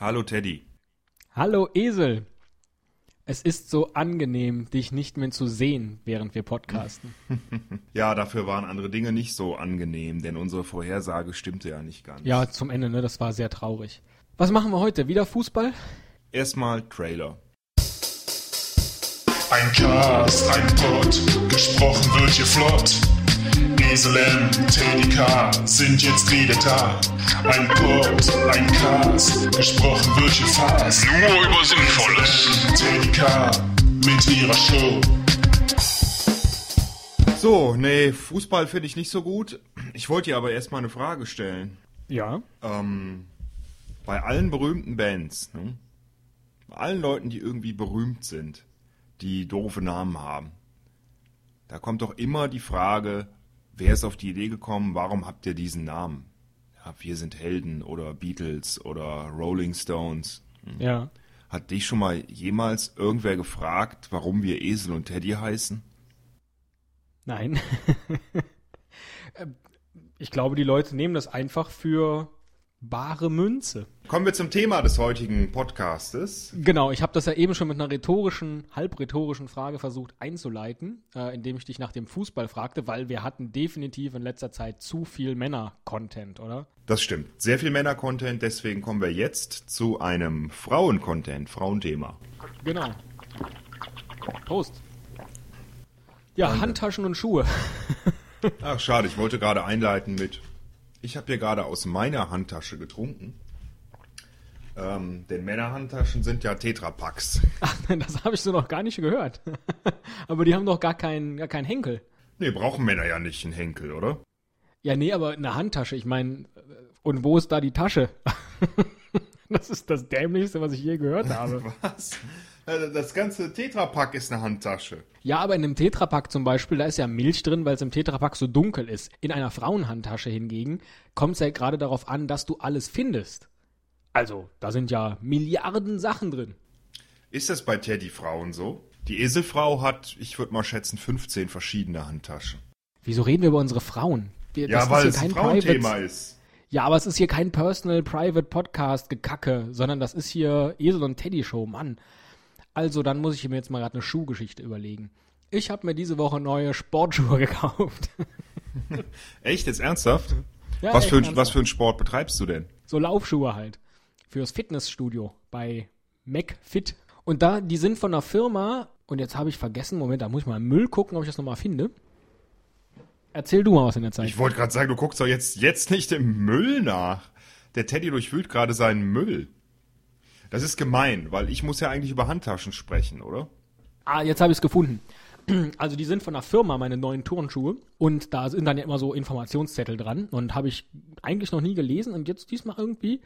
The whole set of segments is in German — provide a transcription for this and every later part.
Hallo Teddy. Hallo Esel. Es ist so angenehm, dich nicht mehr zu sehen, während wir podcasten. Ja, dafür waren andere Dinge nicht so angenehm, denn unsere Vorhersage stimmte ja nicht ganz. Ja, zum Ende, ne? Das war sehr traurig. Was machen wir heute? Wieder Fußball? Erstmal Trailer. Ein Cast, ein Pod, gesprochen wird hier flott. Esel M, Teddy K sind jetzt wieder da. Ein Pod, ein Cast, gesprochen wird hier fast. Nur über Sinnvolles. Teddy K mit ihrer Show. So, nee, Fußball finde ich nicht so gut. Ich wollte dir aber erstmal eine Frage stellen. Ja. Ähm, bei allen berühmten Bands, ne? bei allen Leuten, die irgendwie berühmt sind, die doofe Namen haben, da kommt doch immer die Frage, wer ist auf die Idee gekommen, warum habt ihr diesen Namen? Ja, wir sind Helden oder Beatles oder Rolling Stones. Ja. Hat dich schon mal jemals irgendwer gefragt, warum wir Esel und Teddy heißen? Nein. Ähm, ich glaube, die Leute nehmen das einfach für bare Münze. Kommen wir zum Thema des heutigen Podcastes. Genau, ich habe das ja eben schon mit einer rhetorischen, halbrhetorischen Frage versucht einzuleiten, äh, indem ich dich nach dem Fußball fragte, weil wir hatten definitiv in letzter Zeit zu viel Männer-Content, oder? Das stimmt. Sehr viel Männer-Content, deswegen kommen wir jetzt zu einem Frauen-Content, Frauenthema. Genau. Prost. Ja, Handtaschen und Schuhe. Ach, schade, ich wollte gerade einleiten mit, ich habe hier gerade aus meiner Handtasche getrunken. Ähm, denn Männerhandtaschen sind ja Tetrapacks. Ach, das habe ich so noch gar nicht gehört. aber die haben doch gar keinen gar keinen Henkel. Nee, brauchen Männer ja nicht einen Henkel, oder? Ja, nee, aber eine Handtasche, ich meine, und wo ist da die Tasche? das ist das Dämlichste, was ich je gehört habe. Was? Äh, Das ganze Tetrapack ist eine Handtasche. Ja, aber in einem Tetrapack zum Beispiel, da ist ja Milch drin, weil es im Tetrapack so dunkel ist. In einer Frauenhandtasche hingegen kommt es ja gerade darauf an, dass du alles findest. Also, da sind ja Milliarden Sachen drin. Ist das bei Teddy Frauen so? Die Eselfrau hat, ich würde mal schätzen, 15 verschiedene Handtaschen. Wieso reden wir über unsere Frauen? Wir, Ja, das weil ist es ein kein Frauenthema Private, ist. Ja, aber es ist hier kein Personal Private Podcast gekacke, sondern das ist hier Esel und Teddy Show, Mann. Also, dann muss ich mir jetzt mal gerade eine Schuhgeschichte überlegen. Ich habe mir diese Woche neue Sportschuhe gekauft. Echt, jetzt ernsthaft? Ja, was, echt für, ein- ernsthaft. was für einen Sport betreibst du denn? So Laufschuhe halt. Fürs Fitnessstudio bei McFit. Und da, die sind von einer Firma, und jetzt habe ich vergessen, Moment, da muss ich mal im Müll gucken, ob ich das nochmal finde. Erzähl du mal was in der Zeit. Ich wollte gerade sagen, du guckst doch jetzt, jetzt nicht im Müll nach. Der Teddy durchwühlt gerade seinen Müll. Das ist gemein, weil ich muss ja eigentlich über Handtaschen sprechen, oder? Ah, jetzt habe ich es gefunden. Also die sind von einer Firma, meine neuen Turnschuhe. Und da sind dann ja immer so Informationszettel dran. Und habe ich eigentlich noch nie gelesen. Und jetzt diesmal irgendwie.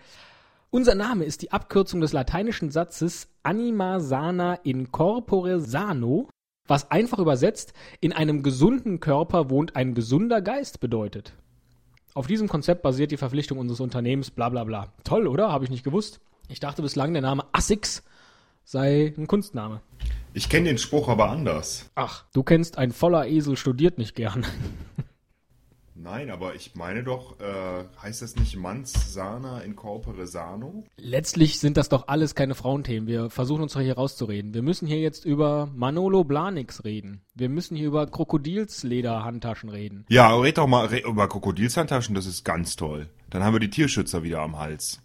Unser Name ist die Abkürzung des lateinischen Satzes Anima sana in corpore sano, was einfach übersetzt, in einem gesunden Körper wohnt ein gesunder Geist bedeutet. Auf diesem Konzept basiert die Verpflichtung unseres Unternehmens, bla bla bla. Toll, oder? Habe ich nicht gewusst. Ich dachte bislang, der Name Assix sei ein Kunstname. Ich kenne den Spruch aber anders. Ach, du kennst, ein voller Esel studiert nicht gern. Nein, aber ich meine doch, äh, heißt das nicht Mans sana in corpore sano? Letztlich sind das doch alles keine Frauenthemen. Wir versuchen uns doch hier rauszureden. Wir müssen hier jetzt über Manolo Blahniks reden. Wir müssen hier über Krokodilsleder-Handtaschen reden. Ja, red doch mal red über Krokodilshandtaschen, das ist ganz toll. Dann haben wir die Tierschützer wieder am Hals.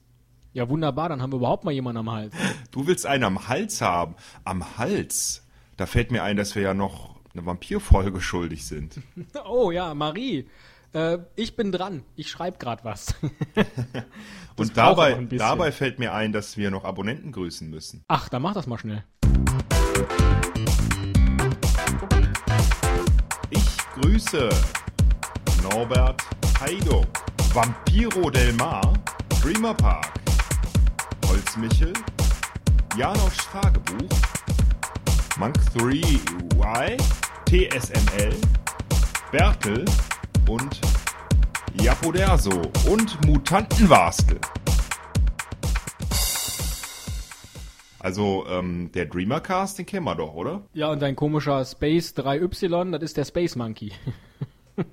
Ja, wunderbar, dann haben wir überhaupt mal jemanden am Hals. Du willst einen am Hals haben. Am Hals? Da fällt mir ein, dass wir ja noch eine Vampirfolge schuldig sind. Oh ja, Marie. Äh, ich bin dran. Ich schreibe gerade was. Und dabei, dabei fällt mir ein, dass wir noch Abonnenten grüßen müssen. Ach, dann mach das mal schnell. Ich grüße Norbert Heido, Vampiro del Mar, Dreamer Park, Holzmichel, Janosch Tagebuch, Monk3Y, TSML, Bertel und Japoderso und Mutantenwastel. Also, ähm, der Dreamercast, den kennen wir doch, oder? Ja, und dein komischer Space 3Y, das ist der Space Monkey.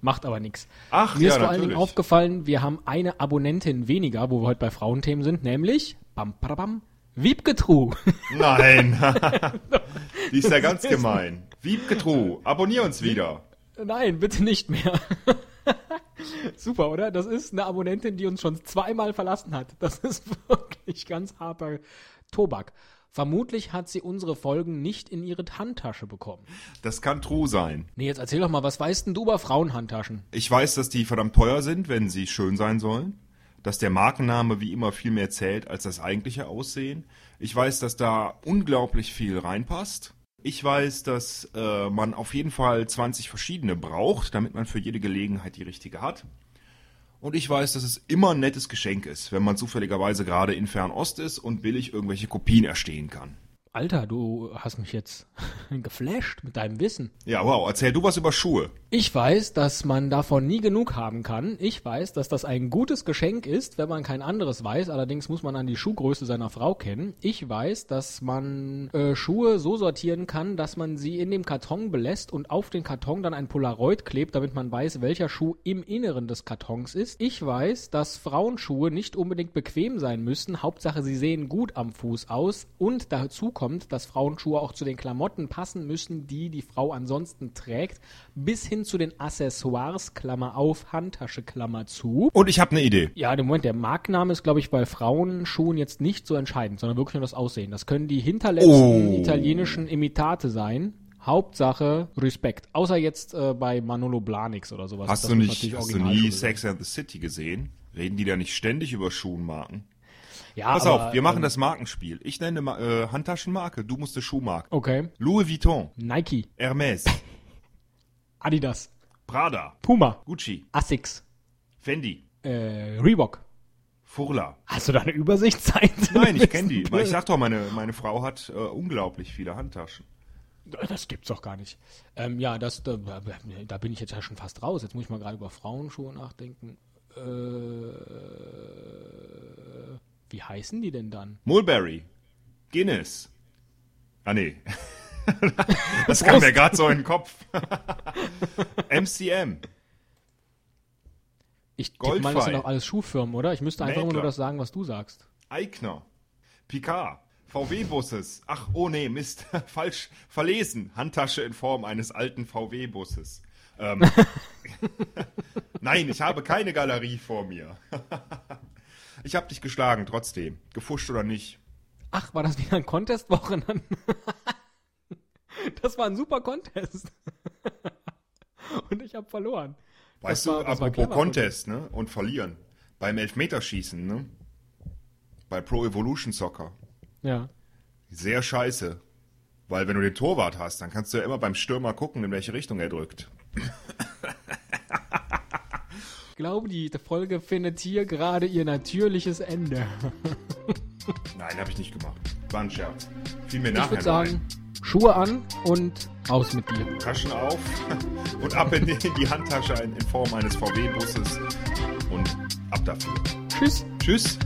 Macht aber nichts. Ach, Mir ja, ist vor allen Dingen aufgefallen, wir haben eine Abonnentin weniger, wo wir heute bei Frauenthemen sind, nämlich bam, bam, bam, Wiebgetru. Nein. Die ist ja ganz gemein. Wiebke True, abonnier uns wieder. Nein, bitte nicht mehr. Super, oder? Das ist eine Abonnentin, die uns schon zweimal verlassen hat. Das ist wirklich ganz harter Tobak. Vermutlich hat sie unsere Folgen nicht in ihre Handtasche bekommen. Das kann true sein. Nee, jetzt erzähl doch mal, was weißt denn du über Frauenhandtaschen? Ich weiß, dass die verdammt teuer sind, wenn sie schön sein sollen. Dass der Markenname wie immer viel mehr zählt als das eigentliche Aussehen. Ich weiß, dass da unglaublich viel reinpasst. Ich weiß, dass äh, man auf jeden Fall 20 verschiedene braucht, damit man für jede Gelegenheit die richtige hat. Und ich weiß, dass es immer ein nettes Geschenk ist, wenn man zufälligerweise gerade in Fernost ist und billig irgendwelche Kopien erstehen kann. Alter, du hast mich jetzt geflasht mit deinem Wissen. Ja, wow, erzähl du was über Schuhe. Ich weiß, dass man davon nie genug haben kann. Ich weiß, dass das ein gutes Geschenk ist, wenn man kein anderes weiß. Allerdings muss man an die Schuhgröße seiner Frau kennen. Ich weiß, dass man äh, Schuhe so sortieren kann, dass man sie in dem Karton belässt und auf den Karton dann ein Polaroid klebt, damit man weiß, welcher Schuh im Inneren des Kartons ist. Ich weiß, dass Frauenschuhe nicht unbedingt bequem sein müssen. Hauptsache, sie sehen gut am Fuß aus. Und dazu kommt, dass Frauenschuhe auch zu den Klamotten passen müssen, die die Frau ansonsten trägt, bis hin zu den Accessoires, Klammer auf, Handtasche, Klammer zu. Und ich habe eine Idee. Ja, der Moment, der Markenname ist, glaube ich, bei Frauenschuhen jetzt nicht so entscheidend, sondern wirklich nur das Aussehen. Das können die hinterletzten Oh. italienischen Imitate sein. Hauptsache Respekt. Außer jetzt äh, bei Manolo Blahniks oder sowas. Hast Das du nicht, hast du nie. Sex and the City gesehen? Reden die da nicht ständig über Schuhenmarken? Ja, Pass aber, auf, wir machen ähm, das Markenspiel. Ich nenne äh, Handtaschenmarke, du musst eine Schuhmarke. Okay. Louis Vuitton, Nike, Hermes, Adidas, Prada, Puma, Gucci, Asics, Fendi, äh, Reebok. Furla. Hast du da eine Übersichtsseite? Nein, ich kenne die. Weil ich sag doch, meine, meine Frau hat äh, unglaublich viele Handtaschen. Das gibt's doch gar nicht. Ähm, ja, das, da, da bin ich jetzt ja schon fast raus. Jetzt muss ich mal gerade über Frauenschuhe nachdenken. Äh, wie heißen die denn dann? Mulberry, Guinness. Ah nee. das kam mir gerade so in den Kopf. MCM. Ich tippe mal, das sind doch alles Schuhfirmen, oder? Ich müsste einfach immer nur das sagen, was du sagst. Eichner, Picard, VW-Busses. Ach, oh nee, Mist, falsch, verlesen. Handtasche in Form eines alten VW-Busses. Ähm, Nein, ich habe keine Galerie vor mir. Ich habe dich geschlagen, trotzdem. Gefuscht oder nicht. Ach, war das wieder ein Contest-Wochenende? das war ein super Contest. Und ich habe verloren. Weißt Das du, war- apropos Contest, ne? Und verlieren. Beim Elfmeterschießen, ne? Bei Pro Evolution Soccer. Ja. Sehr scheiße. Weil wenn du den Torwart hast, dann kannst du ja immer beim Stürmer gucken, in welche Richtung er drückt. Ich glaube, die Folge findet hier gerade ihr natürliches Ende. Nein, habe ich nicht gemacht. War ein Scherz. Fiel mir Ich nachher würde nur sagen, Schuhe an und aus mit dir. ein. Taschen auf und ab in die, Handtasche in Form eines VW-Busses und ab dafür. Tschüss. Tschüss.